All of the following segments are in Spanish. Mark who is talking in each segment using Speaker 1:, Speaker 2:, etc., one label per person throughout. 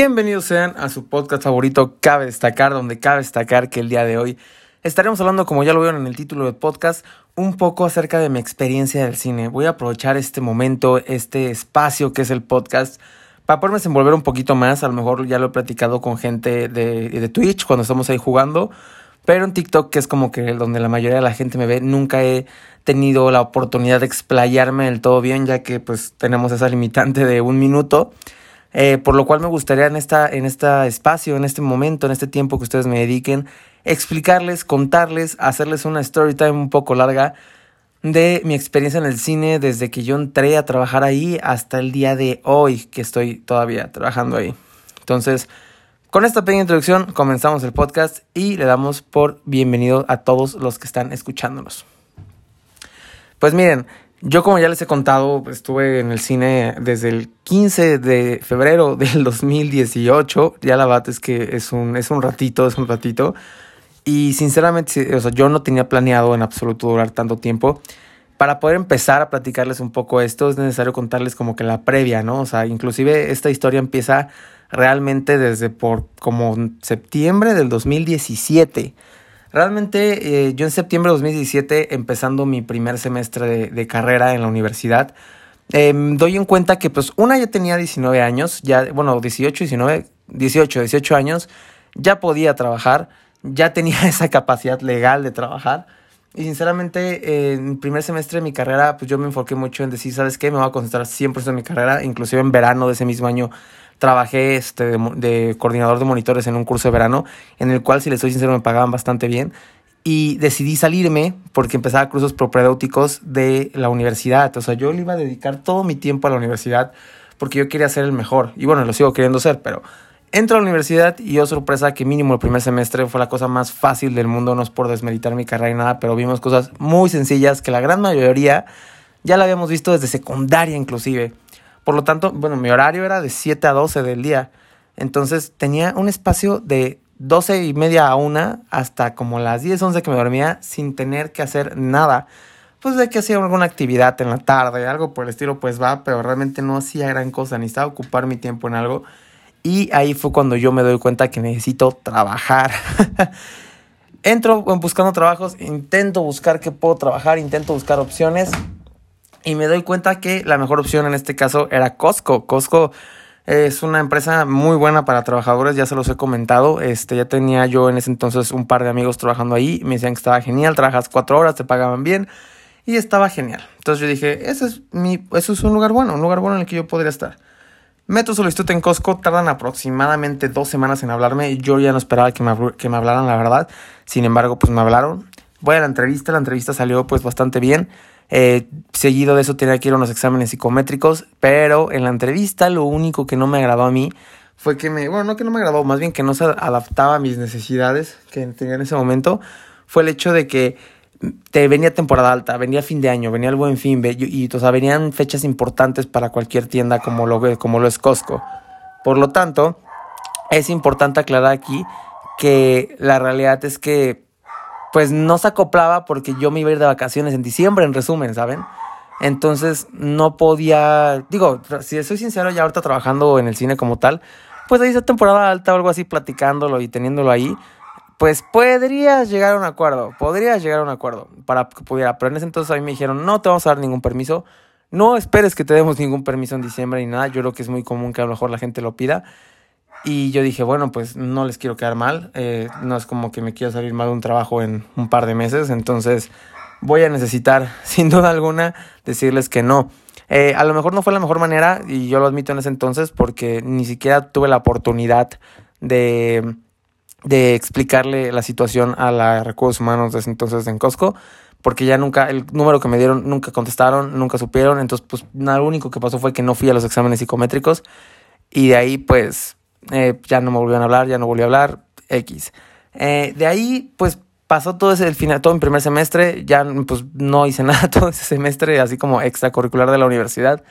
Speaker 1: Bienvenidos sean a su podcast favorito Cabe Destacar, donde cabe destacar que el día de hoy estaremos hablando, como ya lo vieron en el título del podcast, un poco acerca de mi experiencia del cine. Voy a aprovechar este momento, este espacio que es el podcast, para poderme desenvolver un poquito más. A lo mejor ya lo he platicado con gente de, Twitch cuando estamos ahí jugando, pero en TikTok, que es como que donde la mayoría de la gente me ve, nunca he tenido la oportunidad de explayarme del todo bien, ya que pues tenemos esa limitante de un minuto. Eh, por lo cual me gustaría en esta, en este espacio, en este momento, en este tiempo que ustedes me dediquen, explicarles, contarles, hacerles una story time un poco larga de mi experiencia en el cine desde que yo entré a trabajar ahí hasta el día de hoy que estoy todavía trabajando ahí. Entonces, con esta pequeña introducción comenzamos el podcast y le damos por bienvenido a todos los que están escuchándonos. Pues miren, yo como ya les he contado, estuve en el cine desde el 15 de febrero del 2018. Ya la verdad es que es un, es un ratito, es un ratito. Y sinceramente, o sea, yo no tenía planeado en absoluto durar tanto tiempo. Para poder empezar a platicarles un poco esto, es necesario contarles como que la previa, ¿no? O sea, inclusive esta historia empieza realmente desde por como septiembre del 2017. Realmente eh, yo en septiembre de 2017, empezando mi primer semestre de, carrera en la universidad, eh, doy en cuenta que pues una ya tenía 19 años, ya, bueno, 18, 19, 18, 18 años, ya podía trabajar, ya tenía esa capacidad legal de trabajar. Y sinceramente, en el primer semestre de mi carrera, pues yo me enfoqué mucho en decir, ¿sabes qué? Me voy a concentrar 100% en mi carrera, inclusive en verano de ese mismo año trabajé este, de, coordinador de monitores en un curso de verano, en el cual, si les soy sincero, me pagaban bastante bien. Y decidí salirme porque empezaba cursos propedéuticos de la universidad. O sea, yo le iba a dedicar todo mi tiempo a la universidad porque yo quería ser el mejor. Y bueno, lo sigo queriendo ser, pero entro a la universidad y yo sorpresa que mínimo el primer semestre fue la cosa más fácil del mundo, no es por desmeditar mi carrera y nada, pero vimos cosas muy sencillas que la gran mayoría ya la habíamos visto desde secundaria inclusive. Por lo tanto, bueno, mi horario era de 7 a 12 del día. Entonces tenía un espacio de 12 y media a 1 hasta como las 10, 11 que me dormía sin tener que hacer nada. Pues de que hacía alguna actividad en la tarde, algo por el estilo, pues va, pero realmente no hacía gran cosa, necesitaba ocupar mi tiempo en algo. Y ahí fue cuando yo me doy cuenta que necesito trabajar. Entro buscando trabajos, intento buscar qué puedo trabajar, intento buscar opciones y me doy cuenta que la mejor opción en este caso era Costco. Costco es una empresa muy buena para trabajadores, ya se los he comentado. Este, ya tenía yo en ese entonces un par de amigos trabajando ahí. Me decían que estaba genial, trabajas cuatro horas, te pagaban bien. Y estaba genial. Entonces yo dije, ese es mi, eso es un lugar bueno, un lugar bueno en el que yo podría estar. Meto solicitud en Costco, tardan aproximadamente dos semanas en hablarme. Yo ya no esperaba que me, que me hablaran, la verdad. Sin embargo, pues me hablaron. Voy a la entrevista, la entrevista salió pues bastante bien. Eh, seguido de eso tenía que ir a unos exámenes psicométricos, pero en la entrevista lo único que no me agradó a mí fue que me, bueno, no que no me agradó, más bien que no se adaptaba a mis necesidades que tenía en ese momento, fue el hecho de que te venía temporada alta, venía fin de año, venía el buen fin, y, o sea, venían fechas importantes para cualquier tienda como lo, como lo es Costco. Por lo tanto, es importante aclarar aquí que la realidad es que pues no se acoplaba porque yo me iba a ir de vacaciones en diciembre, en resumen, ¿saben? Entonces no podía, digo, si soy sincero, ya ahorita trabajando en el cine como tal, pues ahí esa temporada alta o algo así, platicándolo y teniéndolo ahí, pues podrías llegar a un acuerdo, podrías llegar a un acuerdo para que pudiera, pero en ese entonces a mí me dijeron, no te vamos a dar ningún permiso, no esperes que te demos ningún permiso en diciembre ni nada, yo creo que es muy común que a lo mejor la gente lo pida, y yo dije, bueno, pues no les quiero quedar mal. Eh, no es como que me quiera salir mal de un trabajo en un par de meses. Entonces voy a necesitar, sin duda alguna, decirles que no. Eh, a lo mejor no fue la mejor manera, y yo lo admito en ese entonces, porque ni siquiera tuve la oportunidad de, de explicarle la situación a la recursos humanos de ese entonces en Costco, porque ya nunca, el número que me dieron, nunca contestaron, nunca supieron. Entonces, pues nada, lo único que pasó fue que no fui a los exámenes psicométricos, y de ahí, pues eh, ya no me volvieron a hablar, ya no volví a hablar, X. Eh, de ahí, pues pasó todo ese, el final, todo mi primer semestre, ya pues no hice nada todo ese semestre, así como extracurricular de la universidad.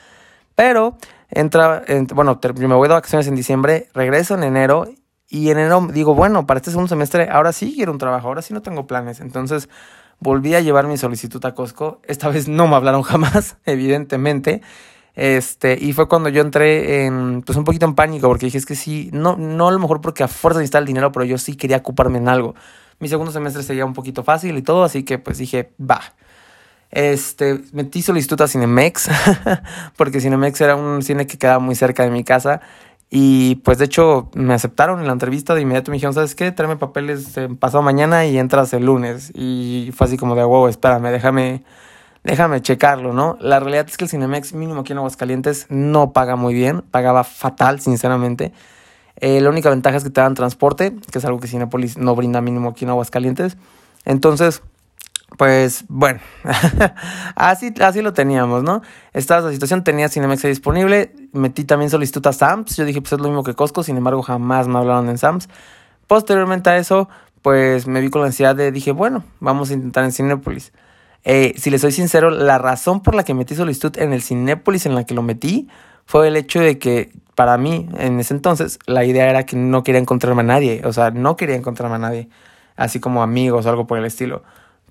Speaker 1: Pero entra, bueno, me voy de vacaciones en diciembre, regreso en enero y en enero digo, bueno, para este segundo semestre ahora sí quiero un trabajo, ahora sí no tengo planes. Entonces volví a llevar mi solicitud a Costco. Esta vez no me hablaron jamás, evidentemente. Este, y fue cuando yo entré en, pues un poquito en pánico, porque dije, es que sí, no, no a lo mejor porque a fuerza necesitaba el dinero, pero yo sí quería ocuparme en algo. Mi segundo semestre sería un poquito fácil y todo, así que pues dije, va. Este, metí solicitud a Cinemex, porque Cinemex era un cine que quedaba muy cerca de mi casa. Y pues de hecho me aceptaron en la entrevista de inmediato me dijeron, ¿sabes qué? Tráeme papeles pasado mañana y entras el lunes. Y fue así como de, wow, espérame, déjame, déjame checarlo, ¿no? La realidad es que el Cinemex mínimo aquí en Aguascalientes no paga muy bien, pagaba fatal, sinceramente. Eh, la única ventaja es que te dan transporte, que es algo que Cinepolis no brinda mínimo aquí en Aguascalientes. Entonces, pues bueno, así, así lo teníamos, ¿no? Estaba la situación, tenía Cinemex disponible, metí también solicitud a Sams, yo dije, pues es lo mismo que Costco, sin embargo jamás me hablaron en Sams. Posteriormente a eso, pues me vi con la ansiedad de, dije, bueno, vamos a intentar en Cinepolis. Eh, si les soy sincero, la razón por la que metí solicitud en el Cinépolis en la que lo metí fue el hecho de que para mí, en ese entonces, la idea era que no quería encontrarme a nadie, o sea, no quería encontrarme a nadie, así como amigos o algo por el estilo.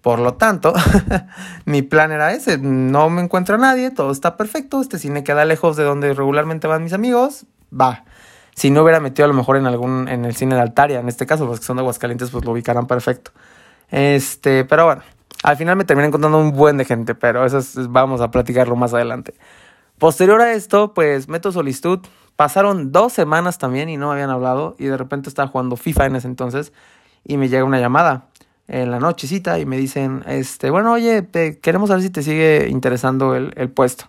Speaker 1: Por lo tanto, mi plan era ese, no me encuentro a nadie, todo está perfecto, este cine queda lejos de donde regularmente van mis amigos, va. Si no hubiera metido a lo mejor en algún, en el cine de Altaria, en este caso, los que son de Aguascalientes, pues lo ubicarán perfecto. Este, pero bueno, al final me terminé encontrando un buen de gente, pero eso vamos a platicarlo más adelante. Posterior a esto, pues meto solicitud. Pasaron dos semanas también y no habían hablado y de repente estaba jugando FIFA en ese entonces y me llega una llamada en la nochecita y me dicen, este, bueno, oye, queremos saber si te sigue interesando el, el puesto.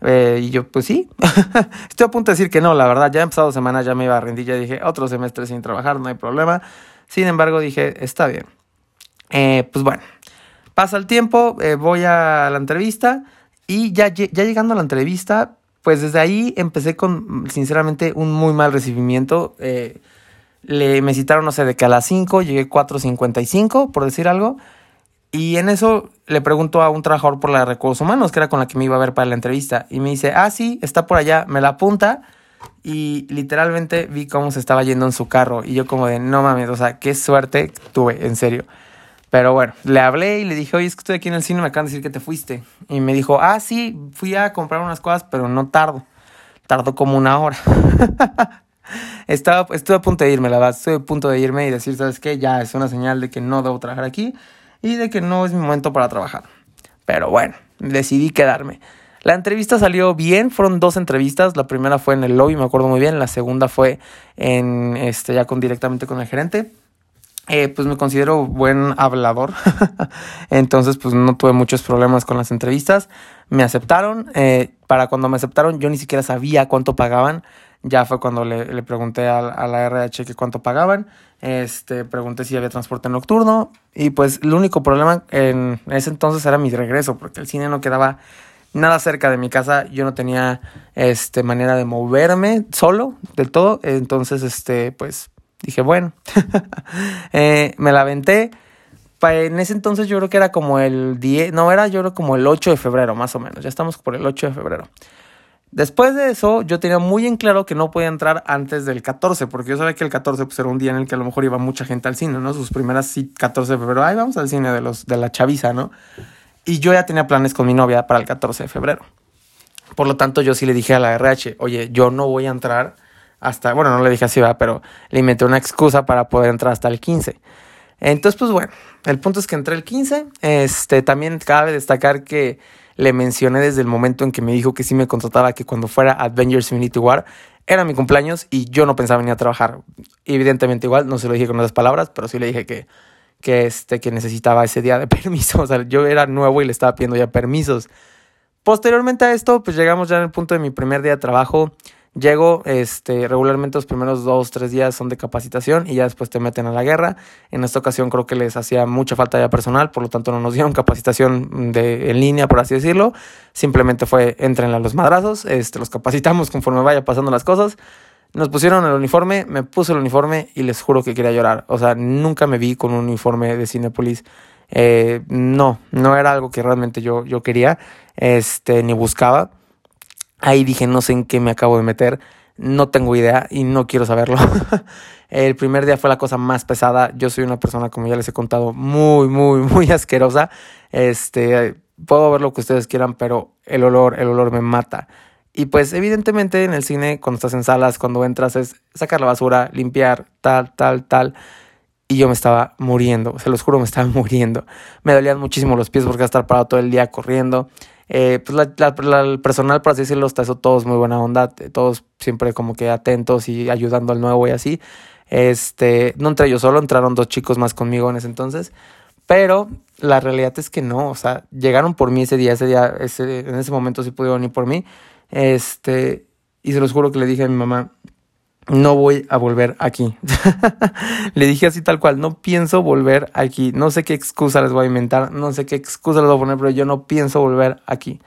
Speaker 1: Eh, y yo, pues sí, estoy a punto de decir que no, la verdad, ya he empezado semana, ya me iba a rendir, ya dije, otro semestre sin trabajar, no hay problema. Sin embargo, dije, está bien. Eh, pues bueno, pasa el tiempo, eh, voy a la entrevista y ya, llegando a la entrevista, pues desde ahí empecé con, sinceramente, un muy mal recibimiento. Eh, le, me citaron, no sé, de que a las 5 llegué 4.55, por decir algo. Y en eso le pregunto a un trabajador por la recursos humanos, que era con la que me iba a ver para la entrevista. Y me dice, ah, sí, está por allá, me la apunta. Y literalmente vi cómo se estaba yendo en su carro. Y yo como de, no mames, o sea, qué suerte tuve, en serio. Pero bueno, le hablé y le dije, oye, es que estoy aquí en el cine, me acaban de decir que te fuiste. Y me dijo, ah, sí, fui a comprar unas cosas, pero no tardo. Tardó como una hora. Estaba, estuve a punto de irme, la verdad. Estoy a punto de irme y decir, ¿sabes qué? Ya es una señal de que no debo trabajar aquí y de que no es mi momento para trabajar. Pero bueno, decidí quedarme. La entrevista salió bien, fueron dos entrevistas. La primera fue en el lobby, me acuerdo muy bien. La segunda fue en este ya con directamente con el gerente. Eh, pues me considero buen hablador, entonces pues no tuve muchos problemas con las entrevistas, me aceptaron, eh, para cuando me aceptaron yo ni siquiera sabía cuánto pagaban, ya fue cuando le, le pregunté a, la RH que cuánto pagaban, este, pregunté si había transporte nocturno. Y pues el único problema en ese entonces era mi regreso, porque el cine no quedaba nada cerca de mi casa, yo no tenía este, manera de moverme solo del todo, entonces este, pues dije, bueno, eh, me la aventé. En ese entonces yo creo que era como el 10, no, era yo creo como el 8 de febrero, más o menos. Ya estamos por el 8 de febrero. Después de eso, yo tenía muy en claro que no podía entrar antes del 14, porque yo sabía que el 14 pues, era un día en el que a lo mejor iba mucha gente al cine, ¿no? Sus primeras sí, 14 de febrero, ay, vamos al cine de, los, de la chaviza, ¿no? Y yo ya tenía planes con mi novia para el 14 de febrero. Por lo tanto, yo sí le dije a la RH, oye, yo no voy a entrar hasta, bueno, no le dije así, va, pero le inventé una excusa para poder entrar hasta el 15. Entonces, pues bueno, el punto es que entré el 15. Este, también cabe destacar que le mencioné desde el momento en que me dijo que sí me contrataba que cuando fuera Avengers Infinity War era mi cumpleaños y yo no pensaba venir a trabajar. Evidentemente igual, no se lo dije con esas palabras, pero sí le dije que, que, este, que necesitaba ese día de permiso. O sea, yo era nuevo y le estaba pidiendo ya permisos. Posteriormente a esto, pues llegamos ya en el punto de mi primer día de trabajo. Llego, este, regularmente los primeros dos, tres días son de capacitación y ya después te meten a la guerra. En esta ocasión creo que les hacía mucha falta ya personal, por lo tanto no nos dieron capacitación de, en línea, por así decirlo. Simplemente fue entren a los madrazos, este, los capacitamos conforme vaya pasando las cosas. Nos pusieron el uniforme, me puse el uniforme y les juro que quería llorar. O sea, nunca me vi con un uniforme de Cinepolis. Eh, no, no era algo que realmente yo, yo quería, este, ni buscaba. Ahí dije, no sé en qué me acabo de meter, no tengo idea y no quiero saberlo. el primer día fue la cosa más pesada. Yo soy una persona, como ya les he contado, muy, muy, muy asquerosa. Este, puedo ver lo que ustedes quieran, pero el olor, el olor me mata. Y pues evidentemente en el cine, cuando estás en salas, cuando entras es sacar la basura, limpiar, tal, tal, tal. Y yo me estaba muriendo, se los juro, me estaba muriendo. Me dolían muchísimo los pies porque estar parado todo el día corriendo. Eh, pues la, el personal, por así decirlo, está eso todos muy buena onda, todos siempre como que atentos y ayudando al nuevo y así. Este, no entré yo solo, entraron dos chicos más conmigo en ese entonces. Pero la realidad es que no, o sea, llegaron por mí ese día, ese día, ese, en ese momento sí pudieron ir por mí. Este, y se los juro que le dije a mi mamá, no voy a volver aquí. le dije así tal cual, no pienso volver aquí. No sé qué excusa les voy a inventar, no sé qué excusa les voy a poner, pero yo no pienso volver aquí.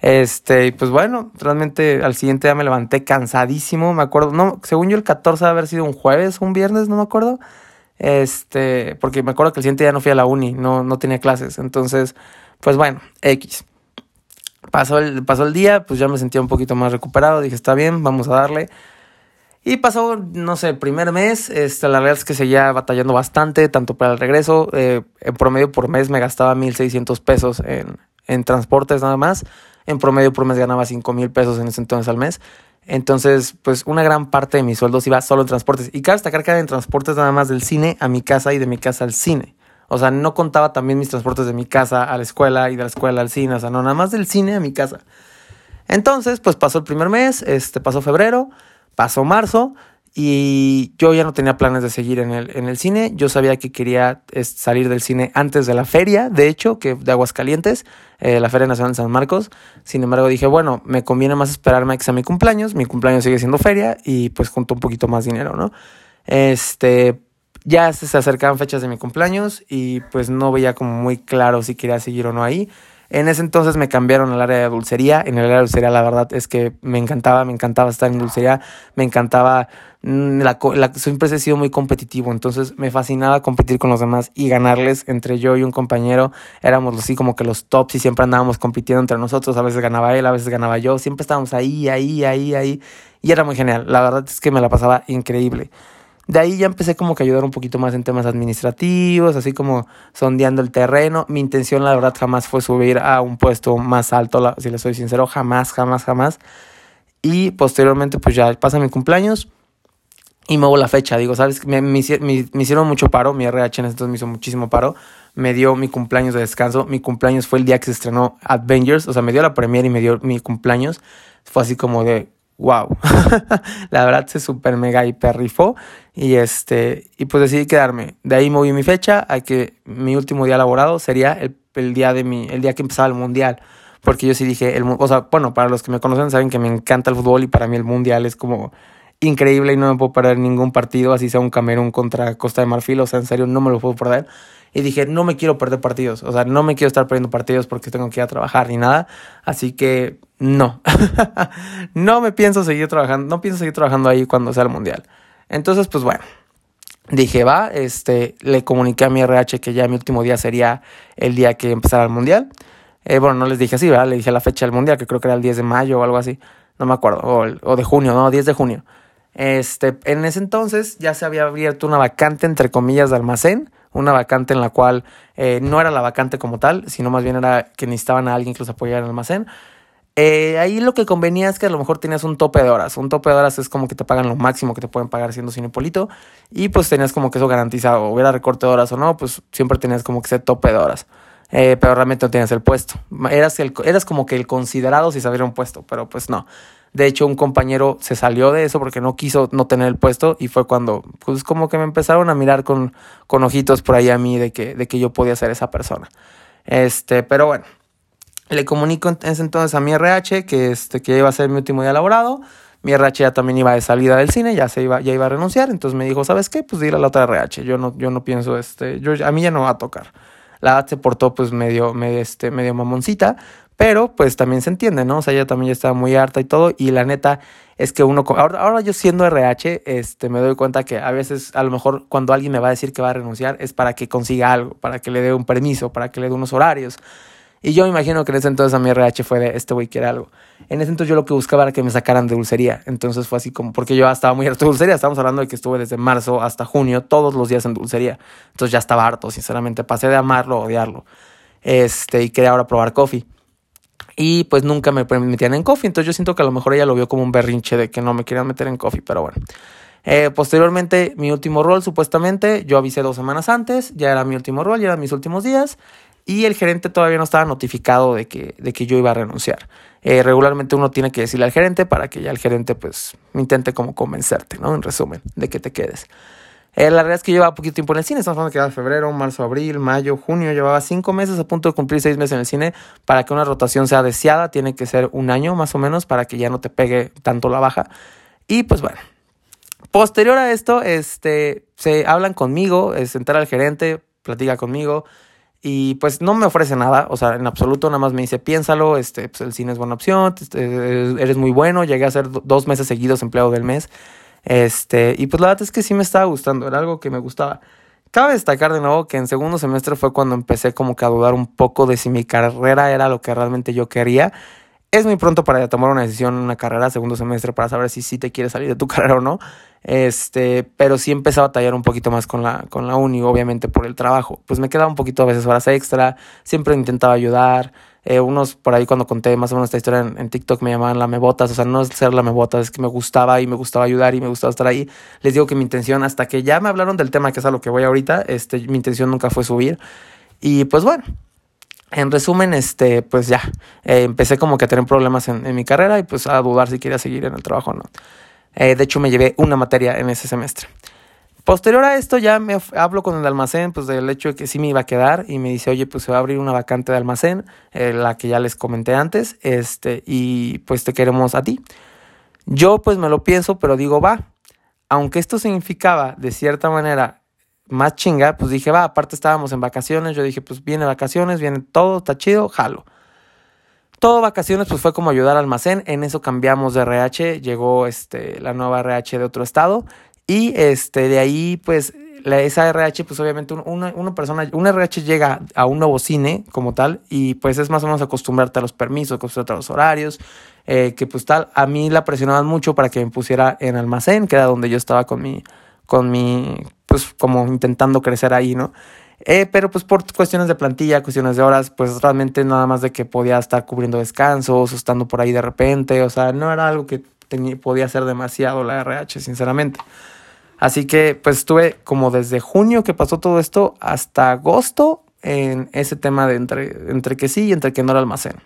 Speaker 1: Este, pues bueno, realmente al siguiente día me levanté cansadísimo, me acuerdo, no, según yo el 14 debe haber sido un jueves, un viernes, no me acuerdo. Este, porque me acuerdo que el siguiente día no fui a la uni, no, no tenía clases. Entonces, pues bueno, X. Pasó el, pasó el día, pues ya me sentía un poquito más recuperado. Dije, está bien, vamos a darle. Y pasó, no sé, el primer mes. Este, la verdad es que seguía batallando bastante, tanto para el regreso. Eh, en promedio por mes me gastaba 1.600 pesos en, en transportes nada más. En promedio por mes ganaba 5.000 pesos en ese entonces al mes. Entonces, pues una gran parte de mis sueldos iba solo en transportes. Y cabe destacar que era en transportes nada más del cine a mi casa y de mi casa al cine. O sea, no contaba también mis transportes de mi casa a la escuela y de la escuela al cine. O sea, no, nada más del cine a mi casa. Entonces, pues pasó el primer mes, este, pasó febrero, pasó marzo y yo ya no tenía planes de seguir en el, en el cine. Yo sabía que quería salir del cine antes de la feria, de hecho, que de Aguascalientes, eh, la Feria Nacional de San Marcos. Sin embargo, dije, bueno, me conviene más esperarme a que mi cumpleaños. Mi cumpleaños sigue siendo feria y pues junto un poquito más dinero, ¿no? Este, ya se acercaban fechas de mi cumpleaños y pues no veía como muy claro si quería seguir o no ahí. En ese entonces me cambiaron al área de dulcería. En el área de dulcería la verdad es que me encantaba, me encantaba estar en dulcería, me encantaba, mm, la, la, siempre he sido muy competitivo, entonces me fascinaba competir con los demás y ganarles entre yo y un compañero. Éramos así como que los tops y siempre andábamos compitiendo entre nosotros. A veces ganaba él, a veces ganaba yo. Siempre estábamos ahí, ahí, ahí, ahí. Y era muy genial. La verdad es que me la pasaba increíble. De ahí ya empecé como que a ayudar un poquito más en temas administrativos, así como sondeando el terreno. Mi intención, la verdad, jamás fue subir a un puesto más alto, si le soy sincero, jamás, jamás, jamás. Y posteriormente, pues ya pasa mi cumpleaños y muevo la fecha. Digo, ¿sabes? Me, me, hicieron mucho paro, mi RH en ese entonces me hizo muchísimo paro. Me dio mi cumpleaños de descanso. Mi cumpleaños fue el día que se estrenó Avengers, o sea, me dio la premiere y me dio mi cumpleaños. Fue así como de, wow. la verdad se super mega hiper. Y este, y pues decidí quedarme. De ahí moví mi fecha a que mi último día laborado sería el, el, día de mi, el día que empezaba el mundial. Porque yo sí dije, el, o sea, bueno, para los que me conocen saben que me encanta el fútbol y para mí el mundial es como increíble y no me puedo perder ningún partido, así sea un Camerún contra Costa de Marfil, o sea, en serio no me lo puedo perder. Y dije, no me quiero perder partidos, o sea, no me quiero estar perdiendo partidos porque tengo que ir a trabajar ni nada, así que no, no me pienso seguir trabajando, no pienso seguir trabajando ahí cuando sea el mundial. Entonces, pues bueno, dije, va, este, le comuniqué a mi RH que ya mi último día sería el día que empezara el mundial. Eh, bueno, no les dije así, ¿verdad? Le dije la fecha del mundial, que creo que era el 10 de mayo o algo así, no me acuerdo, o, o de junio, no, 10 de junio. Este, en ese entonces ya se había abierto una vacante, entre comillas, de almacén, una vacante en la cual eh, no era la vacante como tal, sino más bien era que necesitaban a alguien que los apoyara en el almacén. Eh, ahí lo que convenía es que a lo mejor tenías un tope de horas. Un tope de horas es como que te pagan lo máximo que te pueden pagar siendo cinepolito. Y pues tenías como que eso garantizado. Hubiera recorte de horas o no, pues siempre tenías como que ese tope de horas. Eh, pero realmente no tenías el puesto. Eras, el, eras como que el considerado si se un puesto, pero pues no. De hecho, un compañero se salió de eso porque no quiso no tener el puesto y fue cuando, pues como que me empezaron a mirar con, con ojitos por ahí a mí de que, de que yo podía ser esa persona. Este, pero bueno, le comunico en ese entonces a mi RH que, este, que iba a ser mi último día laborado. Mi RH ya también iba de salida del cine, ya se iba, ya iba a renunciar. Entonces me dijo, ¿sabes qué? Pues dile a la otra RH. Yo no, yo no pienso, este, yo, a mí ya no va a tocar. La edad se portó pues medio, medio, este, medio mamoncita, pero pues también se entiende, ¿no? O sea, ella también ya estaba muy harta y todo. Y la neta es que uno, ahora, ahora yo siendo RH, este, me doy cuenta que a veces, a lo mejor cuando alguien me va a decir que va a renunciar, es para que consiga algo, para que le dé un permiso, para que le dé unos horarios. Y yo me imagino que en ese entonces a mi RH fue de este güey quiere algo. En ese entonces yo lo que buscaba era que me sacaran de dulcería. Entonces fue así como, porque yo estaba muy harto de dulcería. Estamos hablando de que estuve desde marzo hasta junio, todos los días en dulcería. Entonces ya estaba harto, sinceramente. Pasé de amarlo a odiarlo. Este, y quería ahora probar coffee. Y pues nunca me metían en coffee. Entonces yo siento que a lo mejor ella lo vio como un berrinche de que no me querían meter en coffee, pero bueno. Eh, posteriormente, mi último rol, supuestamente, yo avisé dos semanas antes, ya era mi último rol, ya eran mis últimos días, y el gerente todavía no estaba notificado de que, de que yo iba a renunciar. Eh, regularmente uno tiene que decirle al gerente para que ya el gerente pues intente como convencerte, ¿no? En resumen, de que te quedes. Eh, la realidad es que llevaba poquito tiempo en el cine, estamos hablando que era febrero, marzo, abril, mayo, junio, llevaba cinco meses a punto de cumplir seis meses en el cine. Para que una rotación sea deseada, tiene que ser un año más o menos para que ya no te pegue tanto la baja. Y pues bueno, Posterior a esto, este, se hablan conmigo, se entera el gerente, platica conmigo y pues no me ofrece nada, o sea, en absoluto, nada más me dice, piénsalo, este, pues el cine es buena opción, este, eres muy bueno, llegué a ser dos meses seguidos empleado del mes, este, y pues la verdad es que sí me estaba gustando, era algo que me gustaba. Cabe destacar de nuevo que en segundo semestre fue cuando empecé como que a dudar un poco de si mi carrera era lo que realmente yo quería es muy pronto para tomar una decisión en una carrera, segundo semestre, para saber si sí te quieres salir de tu carrera o no. Este, pero sí empecé a batallar un poquito más con la, con la uni, obviamente por el trabajo. Pues me quedaba un poquito a veces horas extra, siempre intentaba ayudar. Eh, unos por ahí cuando conté más o menos esta historia en, TikTok me llamaban lamebotas, o sea, no es ser lamebotas, es que me gustaba y me gustaba ayudar y me gustaba estar ahí. Les digo que mi intención, hasta que ya me hablaron del tema, que es a lo que voy ahorita, este, mi intención nunca fue subir. Y pues bueno, en resumen, este, pues ya, eh, empecé como que a tener problemas en, mi carrera y pues a dudar si quería seguir en el trabajo o no. Eh, de hecho, me llevé una materia en ese semestre. Posterior a esto ya me hablo con el almacén, pues del hecho de que sí me iba a quedar y me dice, oye, pues se va a abrir una vacante de almacén, eh, la que ya les comenté antes, este, y pues te queremos a ti. Yo pues me lo pienso, pero digo, va, aunque esto significaba de cierta manera más chinga, pues dije, va, aparte estábamos en vacaciones, yo dije, pues viene vacaciones, viene todo, está chido, jalo. Todo vacaciones, pues fue como ayudar al almacén, en eso cambiamos de RH, llegó este, la nueva RH de otro estado. Y este, de ahí, pues, la, esa RH, pues obviamente una, una persona, un RH llega a un nuevo cine como tal y pues es más o menos acostumbrarte a los permisos, acostumbrarte a los horarios, eh, que pues tal, a mí la presionaban mucho para que me pusiera en almacén, que era donde yo estaba con mi, con mi, pues como intentando crecer ahí, ¿no? Eh, pero pues por cuestiones de plantilla, cuestiones de horas, pues realmente nada más de que podía estar cubriendo descansos, estando por ahí de repente, o sea, no era algo que tenía, podía hacer demasiado la RH, sinceramente. Así que pues estuve como desde junio que pasó todo esto hasta agosto en ese tema de entre, entre que sí y entre que no era almacén.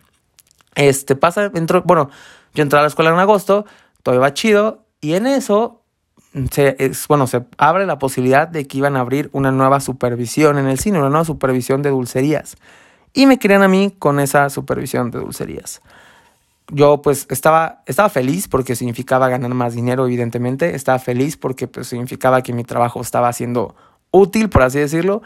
Speaker 1: Este pasa, entró, bueno, yo entré a la escuela en agosto, todo iba chido y en eso se, es, bueno, se abre la posibilidad de que iban a abrir una nueva supervisión en el cine, una nueva supervisión de dulcerías. Y me querían a mí con esa supervisión de dulcerías. Yo pues estaba, estaba feliz porque significaba ganar más dinero, evidentemente. Estaba feliz porque pues, significaba que mi trabajo estaba siendo útil, por así decirlo.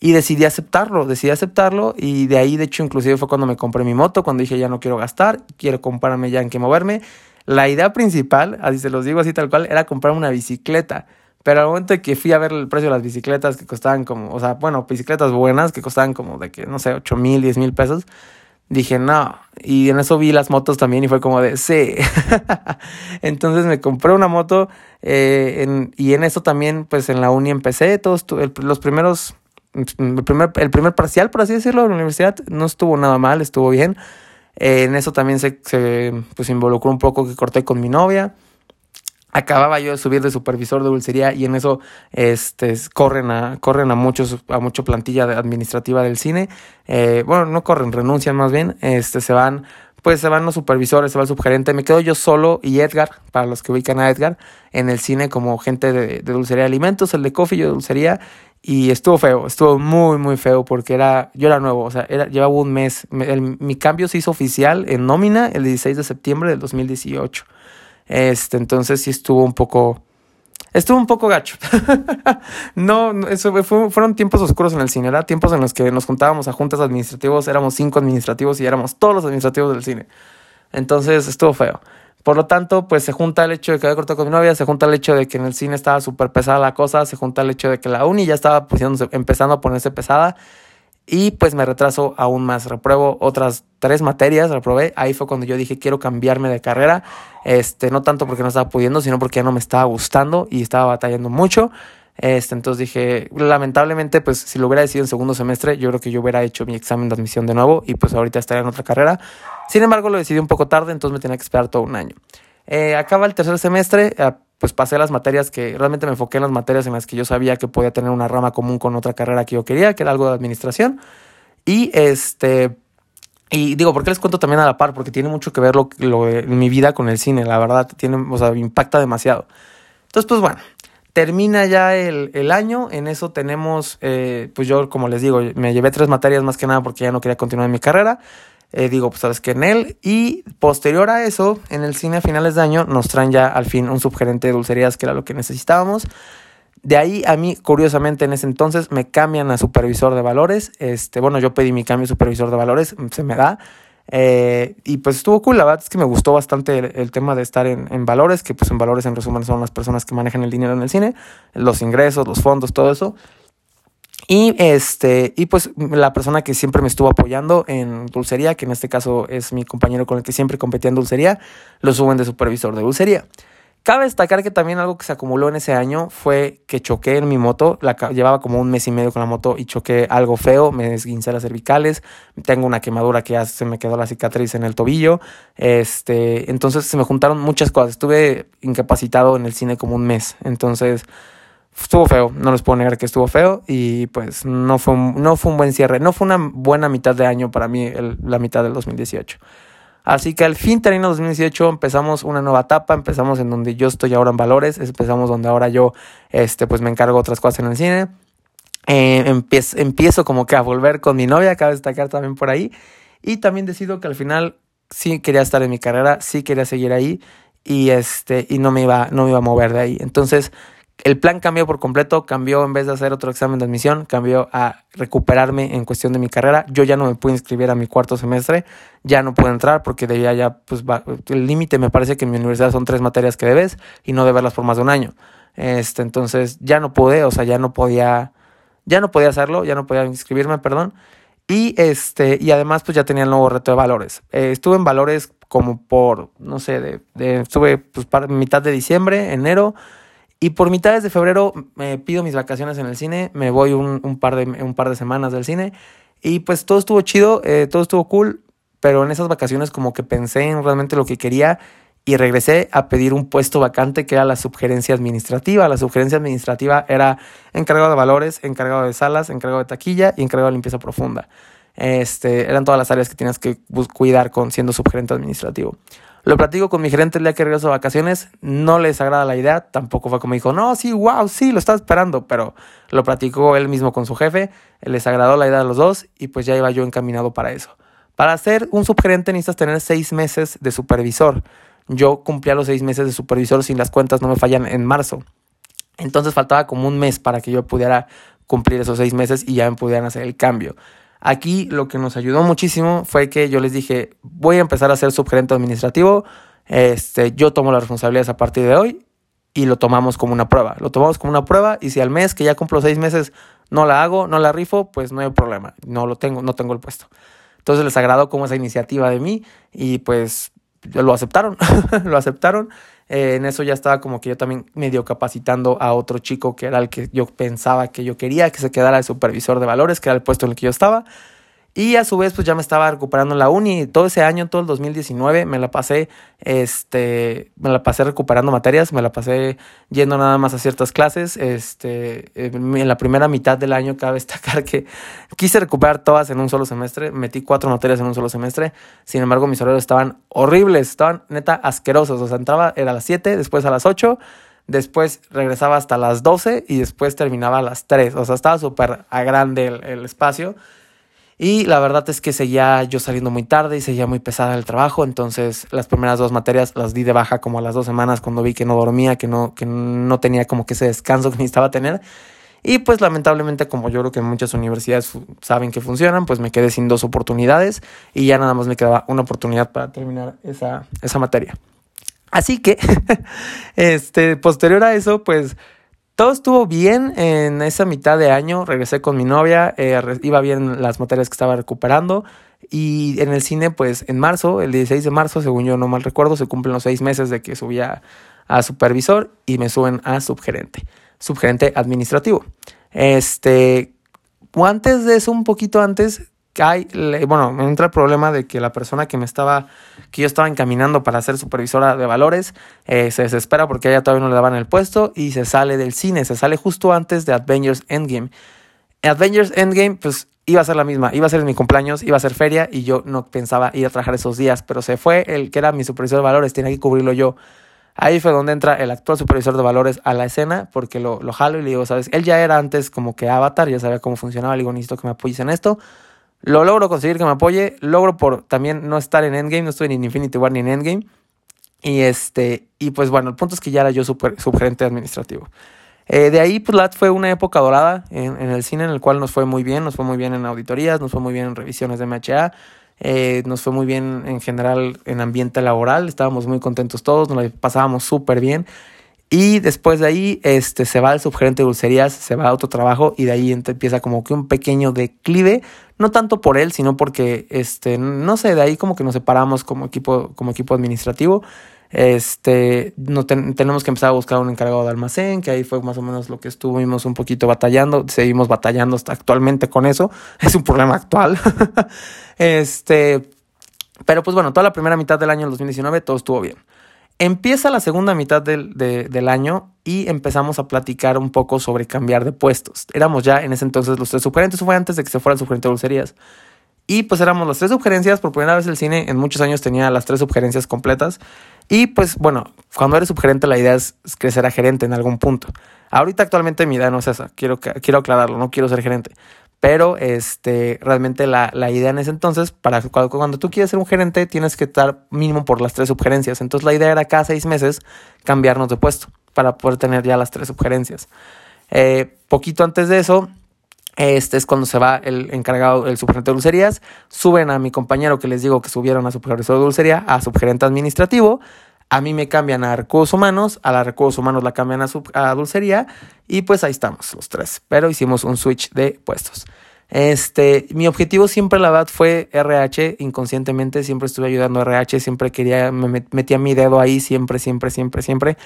Speaker 1: Y decidí aceptarlo, decidí aceptarlo y de ahí, de hecho, inclusive fue cuando me compré mi moto, cuando dije ya no quiero gastar, quiero comprarme ya en qué moverme. La idea principal, así se los digo así tal cual, era comprar una bicicleta. Pero al momento de que fui a ver el precio de las bicicletas que costaban como, o sea, bueno, bicicletas buenas que costaban como de que, no sé, 8 mil, 10 mil pesos, dije, no. Y en eso vi las motos también y fue como de, sí. Entonces me compré una moto eh, y en eso también, pues en la uni empecé, todos los primeros, el primer, el primer parcial, por así decirlo, en la universidad no estuvo nada mal, estuvo bien. En eso también se, se pues, involucró un poco que corté con mi novia. Acababa yo de subir de supervisor de dulcería y en eso este, corren a, corren a muchos, a mucha plantilla administrativa del cine. Eh, bueno, no corren, renuncian más bien. Este, se van, pues se van los supervisores, se va el subgerente. Me quedo yo solo y Edgar, para los que ubican a Edgar, en el cine como gente de, de dulcería de alimentos, el de coffee, yo de dulcería. Y estuvo feo, estuvo muy, muy feo porque era, yo era nuevo, o sea, era, llevaba un mes. mi cambio se hizo oficial en nómina el 16 de septiembre del 2018. Este, entonces sí estuvo un poco, estuvo un poco gacho. no, eso fueron tiempos oscuros en el cine, era tiempos en los que nos juntábamos a juntas administrativos, éramos cinco administrativos y éramos todos los administrativos del cine. Entonces estuvo feo. Por lo tanto, pues se junta el hecho de que había cortado con mi novia, se junta el hecho de que en el cine estaba súper pesada la cosa, se junta el hecho de que la uni ya estaba empezando a ponerse pesada y pues me retraso aún más. Repruebo otras tres materias, reprobé. Ahí fue cuando yo dije quiero cambiarme de carrera. Este, no tanto porque no estaba pudiendo, sino porque ya no me estaba gustando y estaba batallando mucho. Este, entonces dije, lamentablemente, pues si lo hubiera decidido en segundo semestre, yo creo que yo hubiera hecho mi examen de admisión de nuevo y pues ahorita estaría en otra carrera. Sin embargo, lo decidí un poco tarde, entonces me tenía que esperar todo un año. Eh, acaba el tercer semestre, eh, pues pasé las materias que realmente me enfoqué en las materias en las que yo sabía que podía tener una rama común con otra carrera que yo quería, que era algo de administración. Y este, y digo, ¿por qué les cuento también a la par? Porque tiene mucho que ver lo, lo mi vida con el cine, la verdad, tiene, o sea, impacta demasiado. Entonces, pues bueno, termina ya el, el año, en eso tenemos, eh, pues yo, como les digo, me llevé tres materias más que nada porque ya no quería continuar en mi carrera. Eh, digo, pues sabes que en él. Y posterior a eso, en el cine a finales de año, nos traen ya al fin un subgerente de dulcerías, que era lo que necesitábamos. De ahí a mí, curiosamente, en ese entonces me cambian a supervisor de valores. Este, bueno, yo pedí mi cambio a supervisor de valores, se me da. Eh, y pues estuvo cool, la verdad es que me gustó bastante el, tema de estar en, en, valores, que pues en valores en resumen son las personas que manejan el dinero en el cine, los ingresos, los fondos, todo eso. Y este, y pues la persona que siempre me estuvo apoyando en dulcería, que en este caso es mi compañero con el que siempre competía en dulcería, lo suben de supervisor de dulcería. Cabe destacar que también algo que se acumuló en ese año fue que choqué en mi moto, la, llevaba como un mes y medio con la moto y choqué algo feo, me desguincé las cervicales, tengo una quemadura que ya se me quedó la cicatriz en el tobillo, este, entonces se me juntaron muchas cosas, estuve incapacitado en el cine como un mes, entonces estuvo feo, no les puedo negar que estuvo feo y pues no fue un, no fue un buen cierre, no fue una buena mitad de año para mí la mitad del 2018. Así que al fin terminó 2018, empezamos una nueva etapa, empezamos en donde yo estoy ahora en valores, empezamos donde ahora yo este, pues me encargo de otras cosas en el cine. Eh, empiezo, empiezo como que a volver con mi novia, cabe destacar también por ahí. Y también decido que al final sí quería estar en mi carrera, sí quería seguir ahí y, este, y no, me iba, no me iba a mover de ahí. Entonces el plan cambió por completo, cambió en vez de hacer otro examen de admisión, cambió a recuperarme en cuestión de mi carrera. Yo ya no me pude inscribir a mi cuarto semestre, ya no pude entrar porque debía ya, pues el límite me parece que en mi universidad son tres materias que debes y no deberlas por más de un año. Este, entonces ya no pude, o sea, ya no podía, ya no podía hacerlo, ya no podía inscribirme, perdón. Y este, y además, pues ya tenía el nuevo reto de valores. Eh, estuve en valores como por, no sé, de, de estuve pues para mitad de diciembre, enero y por mitades de febrero me pido mis vacaciones en el cine, me voy un, par, de, un par de semanas del cine y pues todo estuvo chido, eh, todo estuvo cool, pero en esas vacaciones como que pensé en realmente lo que quería y regresé a pedir un puesto vacante que era la subgerencia administrativa. La subgerencia administrativa era encargado de valores, encargado de salas, encargado de taquilla y encargado de limpieza profunda. Este, eran todas las áreas que tienes que cuidar con siendo subgerente administrativo. Lo platico con mi gerente el día que regreso de vacaciones, no les agrada la idea, tampoco fue como dijo, no, sí, wow, sí, lo estaba esperando, pero lo platicó él mismo con su jefe, les agradó la idea de los dos y pues ya iba yo encaminado para eso. Para ser un subgerente necesitas tener seis meses de supervisor. Yo cumplía los seis meses de supervisor sin las cuentas no me fallan en marzo. Entonces faltaba como un mes para que yo pudiera cumplir esos seis meses y ya me pudieran hacer el cambio. Aquí lo que nos ayudó muchísimo fue que yo les dije, voy a empezar a ser subgerente administrativo, este, yo tomo las responsabilidades a partir de hoy y lo tomamos como una prueba. Lo tomamos como una prueba y si al mes que ya cumplo seis meses no la hago, no la rifo, pues no hay problema, no lo tengo, no tengo el puesto. Entonces les agradó como esa iniciativa de mí y pues lo aceptaron, lo aceptaron. Eh, en eso ya estaba como que yo también medio capacitando a otro chico que era el que yo pensaba que yo quería que se quedara de supervisor de valores, que era el puesto en el que yo estaba. Y a su vez, pues ya me estaba recuperando en la uni. Todo ese año, todo el 2019, me la pasé, este, me la pasé recuperando materias, me la pasé yendo nada más a ciertas clases. Este, en la primera mitad del año cabe destacar que quise recuperar todas en un solo semestre. Metí cuatro materias en un solo semestre. Sin embargo, mis horarios estaban horribles, estaban neta asquerosos. O sea, entraba, era a las 7, después a las 8 después regresaba hasta las 12 y después terminaba a las 3. O sea, estaba súper a grande el, el, espacio. Y la verdad es que seguía yo saliendo muy tarde y seguía muy pesada el trabajo, entonces las primeras dos materias las di de baja como a las dos semanas cuando vi que no dormía, que no, que no tenía como que ese descanso que necesitaba tener. Y pues lamentablemente, como yo creo que muchas universidades saben que funcionan, pues me quedé sin dos oportunidades y ya nada más me quedaba una oportunidad para terminar esa, esa materia. Así que, este, posterior a eso, pues todo estuvo bien en esa mitad de año. Regresé con mi novia, eh, iba bien las materias que estaba recuperando. Y en el cine, pues en marzo, el 16 de marzo, según yo no mal recuerdo, se cumplen los seis meses de que subía a supervisor y me suben a subgerente. subgerente administrativo. Este, antes de eso, un poquito antes, hay, bueno, me entra el problema de que la persona que me estaba, que yo estaba encaminando para ser supervisora de valores, eh, se desespera porque ella todavía no le daban el puesto y se sale del cine, se sale justo antes de Avengers Endgame. Avengers Endgame, pues iba a ser la misma, iba a ser mi cumpleaños, iba a ser feria y yo no pensaba ir a trabajar esos días, pero se fue el que era mi supervisor de valores, tenía que cubrirlo yo. Ahí fue donde entra el actual supervisor de valores a la escena, porque lo, lo jalo y le digo, ¿sabes? Él ya era antes como que avatar, ya sabía cómo funcionaba, le digo, necesito que me apoyes en esto. Lo logro conseguir que me apoye, logro por también no estar en Endgame, no estoy ni en Infinity War ni en Endgame. Y este, y pues bueno, el punto es que ya era yo super, subgerente administrativo. Eh, de ahí, pues LAT fue una época dorada en, el cine en el cual nos fue muy bien, nos fue muy bien en auditorías, nos fue muy bien en revisiones de MHA, eh, nos fue muy bien en general en ambiente laboral, estábamos muy contentos todos, nos la pasábamos súper bien. Y después de ahí este, se va el subgerente de dulcerías, se va a otro trabajo y de ahí empieza como que un pequeño declive, no tanto por él, sino porque, este, no sé, de ahí como que nos separamos como equipo, como equipo administrativo. Este, no tenemos que empezar a buscar un encargado de almacén, que ahí fue más o menos lo que estuvimos un poquito batallando, seguimos batallando hasta actualmente con eso, es un problema actual. este, pero pues bueno, toda la primera mitad del año 2019 todo estuvo bien. Empieza la segunda mitad del, año y empezamos a platicar un poco sobre cambiar de puestos. Éramos ya en ese entonces los tres subgerentes, fue antes de que se fuera el subgerente de dulcerías. Y pues éramos las tres subgerencias, por primera vez el cine en muchos años tenía las tres subgerencias completas. Y pues bueno, cuando eres subgerente la idea es crecer a gerente en algún punto. Ahorita actualmente mi idea no es esa, quiero, quiero aclararlo, no quiero ser gerente. Pero este, realmente la, la idea en ese entonces, para cuando, tú quieres ser un gerente, tienes que estar mínimo por las tres subgerencias. Entonces la idea era cada seis meses cambiarnos de puesto para poder tener ya las tres subgerencias. Eh, poquito antes de eso, este es cuando se va el encargado, el subgerente de dulcerías. Suben a mi compañero que les digo que subieron a supervisor de dulcería, a subgerente administrativo. A mí me cambian a recursos humanos, a la recursos humanos la cambian a, dulcería y pues ahí estamos los tres. Pero hicimos un switch de puestos. Este, mi objetivo siempre, la verdad, fue RH. Inconscientemente siempre estuve ayudando a RH, siempre quería, me metía mi dedo ahí, siempre, siempre, siempre, siempre.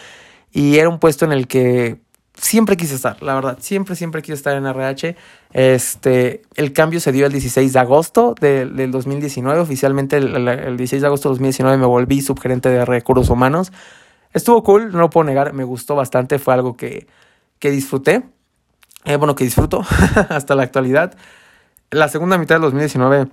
Speaker 1: Y era un puesto en el que siempre quise estar, la verdad, siempre, siempre quise estar en RH. Este, el cambio se dio el 16 de agosto del 2019, oficialmente el, 16 de agosto de 2019 me volví subgerente de recursos humanos. Estuvo cool, no lo puedo negar, me gustó bastante, fue algo que, que disfruté, eh, bueno, que disfruto hasta la actualidad. La segunda mitad del 2019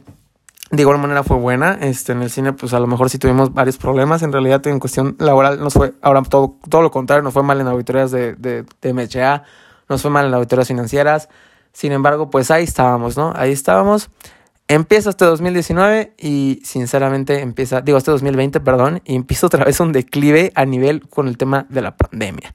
Speaker 1: de igual manera fue buena. Este, en el cine, pues a lo mejor sí tuvimos varios problemas. En realidad, en cuestión laboral, nos fue, ahora todo, todo lo contrario, nos fue mal en auditorías de, de, de MHA, nos fue mal en auditorías financieras. Sin embargo, pues ahí estábamos, ¿no? Ahí estábamos. Empieza este 2019 y sinceramente empieza, digo, este 2020, perdón, y empieza otra vez un declive a nivel con el tema de la pandemia.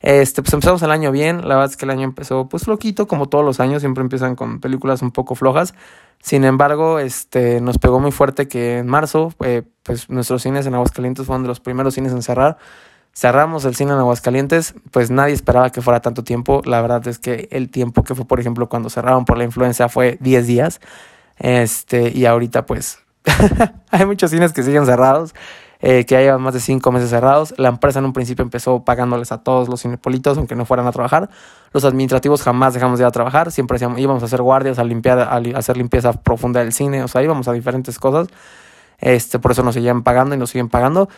Speaker 1: Este, pues empezamos el año bien, la verdad es que el año empezó pues floquito, como todos los años, siempre empiezan con películas un poco flojas. Sin embargo, este, nos pegó muy fuerte que en marzo, eh, pues nuestros cines en Aguascalientes fueron de los primeros cines en cerrar. Cerramos el cine en Aguascalientes, pues nadie esperaba que fuera tanto tiempo. La verdad es que el tiempo que fue, por ejemplo, cuando cerraron por la influencia fue 10 días. Este, y ahorita pues hay muchos cines que siguen cerrados eh, que ya llevan más de cinco meses cerrados. La empresa en un principio empezó pagándoles a todos los cinepolitos, aunque no fueran a trabajar. Los administrativos jamás dejamos de ir a trabajar, siempre íbamos a hacer guardias, a limpiar, a hacer limpieza profunda del cine, o sea, íbamos a diferentes cosas. Este, por eso nos seguían pagando y nos siguen pagando.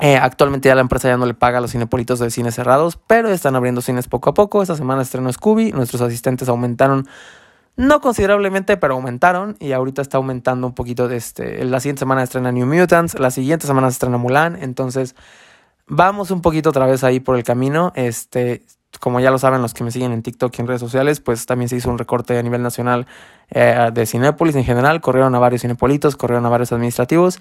Speaker 1: Eh, actualmente ya la empresa ya no le paga a los cinepolitos de cines cerrados, pero están abriendo cines poco a poco. Esta semana estrenó Scooby, nuestros asistentes aumentaron no considerablemente, pero aumentaron y ahorita está aumentando un poquito. Este, la siguiente semana estrena New Mutants, la siguiente semana estrena Mulan, entonces vamos un poquito otra vez ahí por el camino. Este, como ya lo saben los que me siguen en TikTok y en redes sociales, pues también se hizo un recorte a nivel nacional eh, de Cinépolis en general. Corrieron a varios cinepolitos, corrieron a varios administrativos.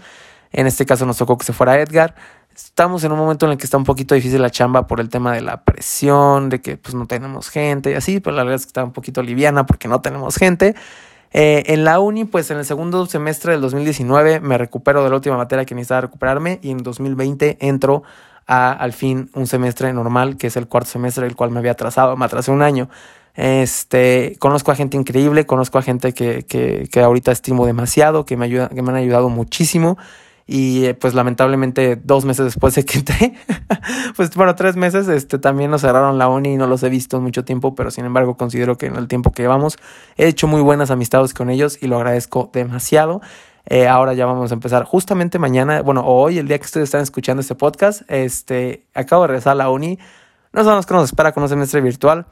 Speaker 1: En este caso nos tocó que se fuera Edgar estamos en un momento en el que está un poquito difícil la chamba por el tema de la presión, de que pues no tenemos gente y así, pero la verdad es que está un poquito liviana porque no tenemos gente. Eh, en la uni, pues en el segundo semestre del 2019 me recupero de la última materia que necesitaba recuperarme y en 2020 entro a al fin un semestre normal, que es el cuarto semestre, el cual me había atrasado, me atrasé un año. Este, conozco a gente increíble, conozco a gente que, que, que ahorita estimo demasiado, que me, ayuda, que me han ayudado muchísimo y eh, pues lamentablemente dos meses después de que entré, pues bueno, tres meses, este, también nos cerraron la uni y no los he visto en mucho tiempo, pero sin embargo considero que en el tiempo que llevamos he hecho muy buenas amistades con ellos y lo agradezco demasiado. Eh, ahora ya vamos a empezar justamente mañana, bueno, hoy, el día que ustedes están escuchando este podcast, este, acabo de regresar a la uni, no sabemos qué nos espera con un semestre virtual.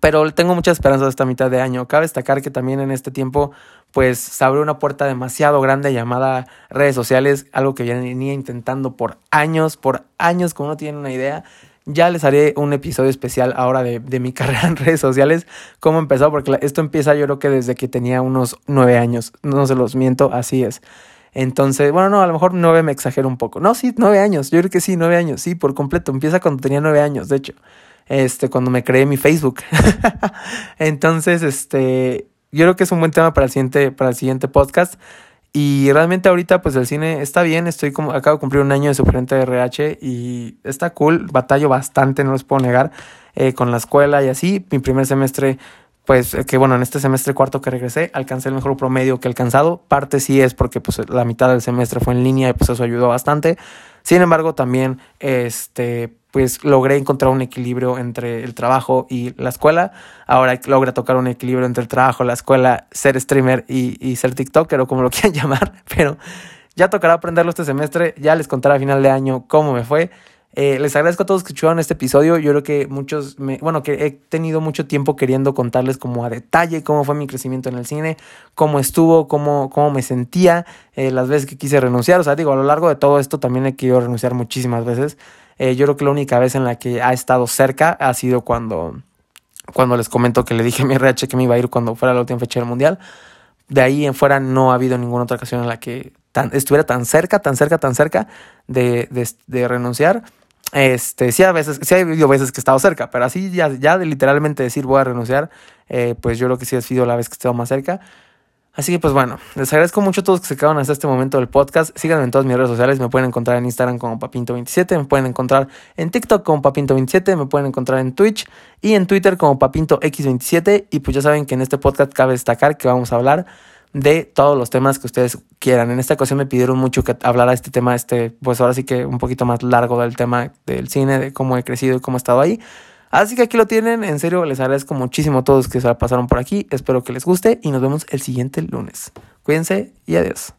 Speaker 1: Pero tengo mucha esperanza esta mitad de año. Cabe destacar que también en este tiempo, pues se abrió una puerta demasiado grande llamada redes sociales, algo que venía intentando por años, por años, como no tienen una idea. Ya les haré un episodio especial ahora de, de mi carrera en redes sociales, cómo empezó, porque esto empieza yo creo que desde que tenía unos nueve años, no se los miento, así es. Entonces, bueno, no, a lo mejor nueve me exagero un poco. No, sí, nueve años, yo creo que sí, nueve años, sí, por completo. Empieza cuando tenía nueve años, de hecho este, cuando me creé mi Facebook. Entonces, este, yo creo que es un buen tema para el siguiente, para el siguiente podcast. Y realmente ahorita pues el cine está bien, estoy como, acabo de cumplir un año de suplente de RH y está cool, batallo bastante, no les puedo negar, eh, con la escuela y así. Mi primer semestre, pues que bueno, en este semestre cuarto que regresé, alcancé el mejor promedio que he alcanzado. Parte sí es porque pues la mitad del semestre fue en línea y pues eso ayudó bastante. Sin embargo, también este pues logré encontrar un equilibrio entre el trabajo y la escuela. Ahora logré tocar un equilibrio entre el trabajo, la escuela, ser streamer y, y ser TikToker o como lo quieran llamar. Pero ya tocará aprenderlo este semestre. Ya les contaré a final de año cómo me fue. Eh, les agradezco a todos que escucharon este episodio. Yo creo que muchos, me, bueno, que he tenido mucho tiempo queriendo contarles como a detalle cómo fue mi crecimiento en el cine, cómo estuvo, cómo, cómo me sentía, eh, las veces que quise renunciar. O sea, digo, a lo largo de todo esto también he querido renunciar muchísimas veces. Eh, yo creo que la única vez en la que ha estado cerca ha sido cuando, cuando les comento que le dije a mi RH que me iba a ir cuando fuera la última fecha del Mundial. De ahí en fuera no ha habido ninguna otra ocasión en la que estuviera tan cerca, tan cerca, tan cerca de, de, de renunciar. Este, sí, a veces, sí ha habido veces que he estado cerca, pero así ya, ya de literalmente decir voy a renunciar, eh, pues yo creo que sí ha sido la vez que he estado más cerca. Así que pues bueno, les agradezco mucho a todos que se quedaron hasta este momento del podcast. Síganme en todas mis redes sociales, me pueden encontrar en Instagram como Papinto27, me pueden encontrar en TikTok como Papinto27, me pueden encontrar en Twitch y en Twitter como PapintoX27. Y pues ya saben que en este podcast cabe destacar que vamos a hablar de todos los temas que ustedes quieran. En esta ocasión me pidieron mucho que hablara este tema, este, pues ahora sí que un poquito más largo del tema del cine, de cómo he crecido y cómo he estado ahí. Así que aquí lo tienen, en serio les agradezco muchísimo a todos que se pasaron por aquí, espero que les guste y nos vemos el siguiente lunes. Cuídense y adiós.